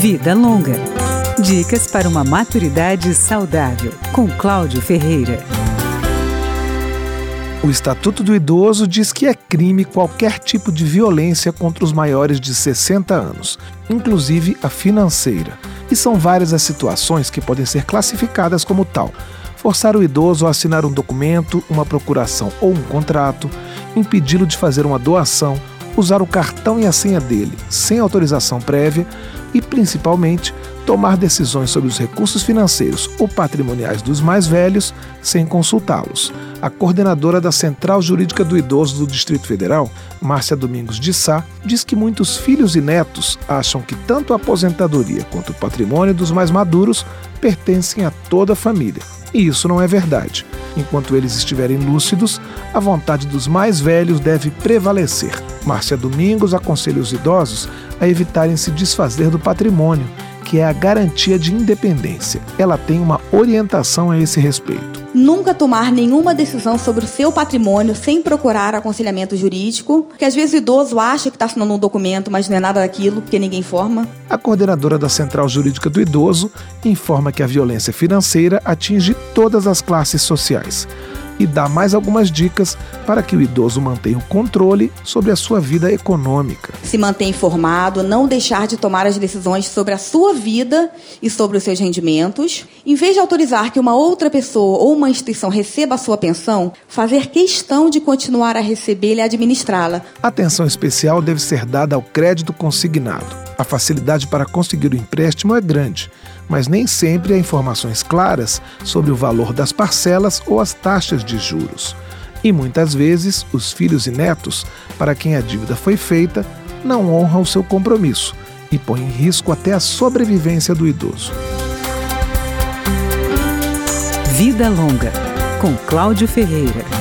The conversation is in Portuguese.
Vida Longa. Dicas para uma maturidade saudável, com Cláudio Ferreira. O Estatuto do Idoso diz que é crime qualquer tipo de violência contra os maiores de 60 anos, inclusive a financeira. E são várias as situações que podem ser classificadas como tal. Forçar o idoso a assinar um documento, uma procuração ou um contrato, impedi-lo de fazer uma doação, usar o cartão e a senha dele sem autorização prévia e, principalmente, tomar decisões sobre os recursos financeiros ou patrimoniais dos mais velhos sem consultá-los. A coordenadora da Central Jurídica do Idoso do Distrito Federal, Márcia Domingos de Sá, diz que muitos filhos e netos acham que tanto a aposentadoria quanto o patrimônio dos mais maduros pertencem a toda a família. E isso não é verdade. Enquanto eles estiverem lúcidos, a vontade dos mais velhos deve prevalecer. Márcia Domingos aconselha os idosos a evitarem se desfazer do patrimônio, que é a garantia de independência. Ela tem uma orientação a esse respeito. Nunca tomar nenhuma decisão sobre o seu patrimônio sem procurar aconselhamento jurídico, que às vezes o idoso acha que está assinando um documento, mas não é nada daquilo, porque ninguém informa. A coordenadora da Central Jurídica do Idoso informa que a violência financeira atinge todas as classes sociais e dá mais algumas dicas para que o idoso mantenha o controle sobre a sua vida econômica. Se manter informado, não deixar de tomar as decisões sobre a sua vida e sobre os seus rendimentos. Em vez de autorizar que uma outra pessoa ou uma instituição receba a sua pensão, fazer questão de continuar a recebê-la e administrá-la. Atenção especial deve ser dada ao crédito consignado. A facilidade para conseguir o empréstimo é grande, mas nem sempre há informações claras sobre o valor das parcelas ou as taxas de juros. E muitas vezes, os filhos e netos, para quem a dívida foi feita, não honram o seu compromisso e põem em risco até a sobrevivência do idoso. Vida Longa, com Cláudio Ferreira.